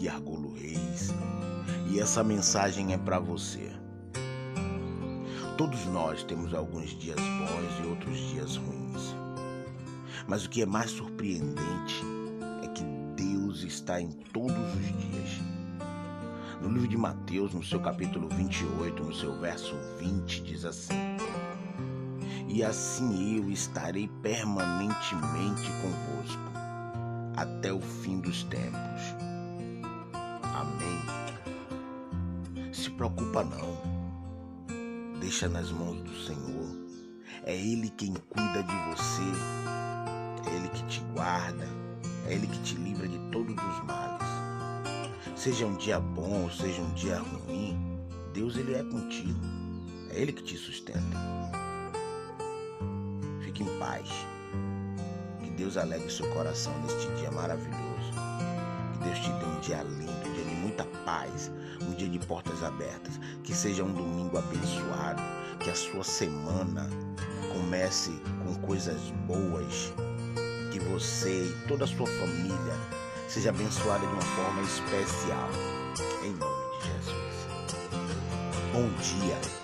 aqui Argolo Reis e essa mensagem é para você. Todos nós temos alguns dias bons e outros dias ruins. Mas o que é mais surpreendente é que Deus está em todos os dias. No livro de Mateus, no seu capítulo 28, no seu verso 20, diz assim: E assim eu estarei permanentemente convosco até o fim dos tempos. Se preocupa não. Deixa nas mãos do Senhor. É Ele quem cuida de você. É Ele que te guarda. É Ele que te livra de todos os males. Seja um dia bom ou seja um dia ruim, Deus ele é contigo. É Ele que te sustenta. Fique em paz. Deus alegre seu coração neste dia maravilhoso. Que Deus te dê um dia lindo, paz, um dia de portas abertas. Que seja um domingo abençoado. Que a sua semana comece com coisas boas. Que você e toda a sua família seja abençoada de uma forma especial. Em nome de Jesus. Bom dia.